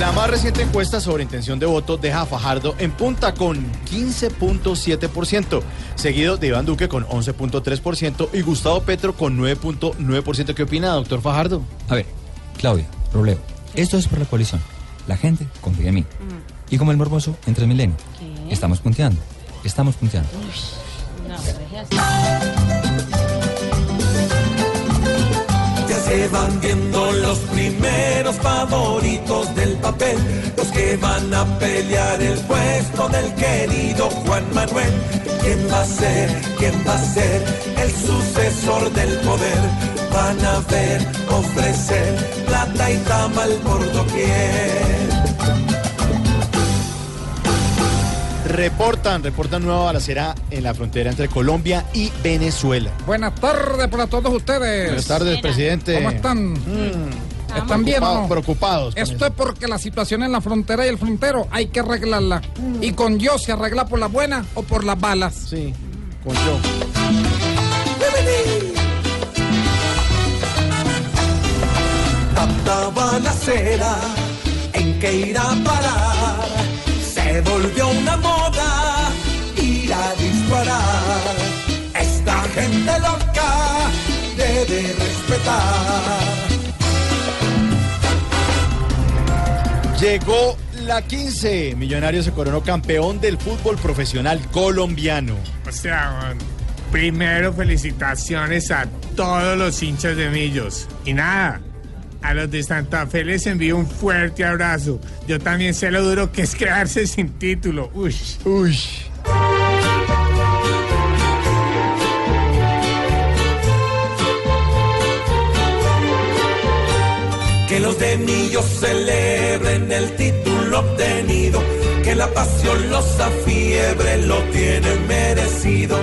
La más reciente encuesta sobre intención de voto deja a Fajardo en punta con 15.7%, seguido de Iván Duque con 11.3% y Gustavo Petro con 9.9%. ¿Qué opina, doctor Fajardo? A ver, Claudia, Robledo, esto es por la coalición. La gente confía en mí. Y como el morboso en Transmilenio. ¿Qué? Estamos punteando. Estamos punteando. No, se van viendo los primeros favoritos del papel, los que van a pelear el puesto del querido Juan Manuel. ¿Quién va a ser? ¿Quién va a ser el sucesor del poder? Van a ver ofrecer plata y tamal por doquier. Reportan, reportan nueva balacera en la frontera entre Colombia y Venezuela. Buenas tardes para todos ustedes. Buenas tardes, Buenas. presidente. ¿Cómo están? Mm, ¿Están bien no? preocupados. Esto eso. es porque la situación en la frontera y el frontero hay que arreglarla. Y con yo se arregla por las buenas o por las balas. Sí, con yo. Tanta balacera, ¿en qué irá a parar? Se volvió una moda ir a disparar. Esta gente loca debe respetar. Llegó la 15. Millonario se coronó campeón del fútbol profesional colombiano. O sea, primero felicitaciones a todos los hinchas de Millos. Y nada, a los de Santa Fe les envío un fuerte abrazo. Yo también sé lo duro que es quedarse sin título. Uy. Uy. Que los de Millos celebren el título obtenido. Que la pasión los afiebre, lo tienen merecido.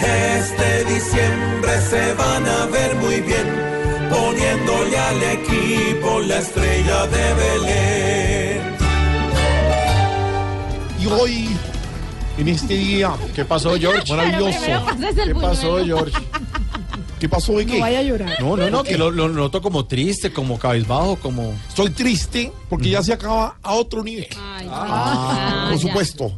Este diciembre se van a ver muy bien, poniéndole al equipo la estrella de Belén. Y hoy, en este día, ¿qué pasó, George? Maravilloso. ¿Qué pasó. George? ¿Qué pasó hoy? No vaya a llorar. No, no, no, que lo, lo noto como triste, como cabizbajo, como... Estoy triste porque ya se acaba a otro nivel. Ay, Ah, ya. Por supuesto.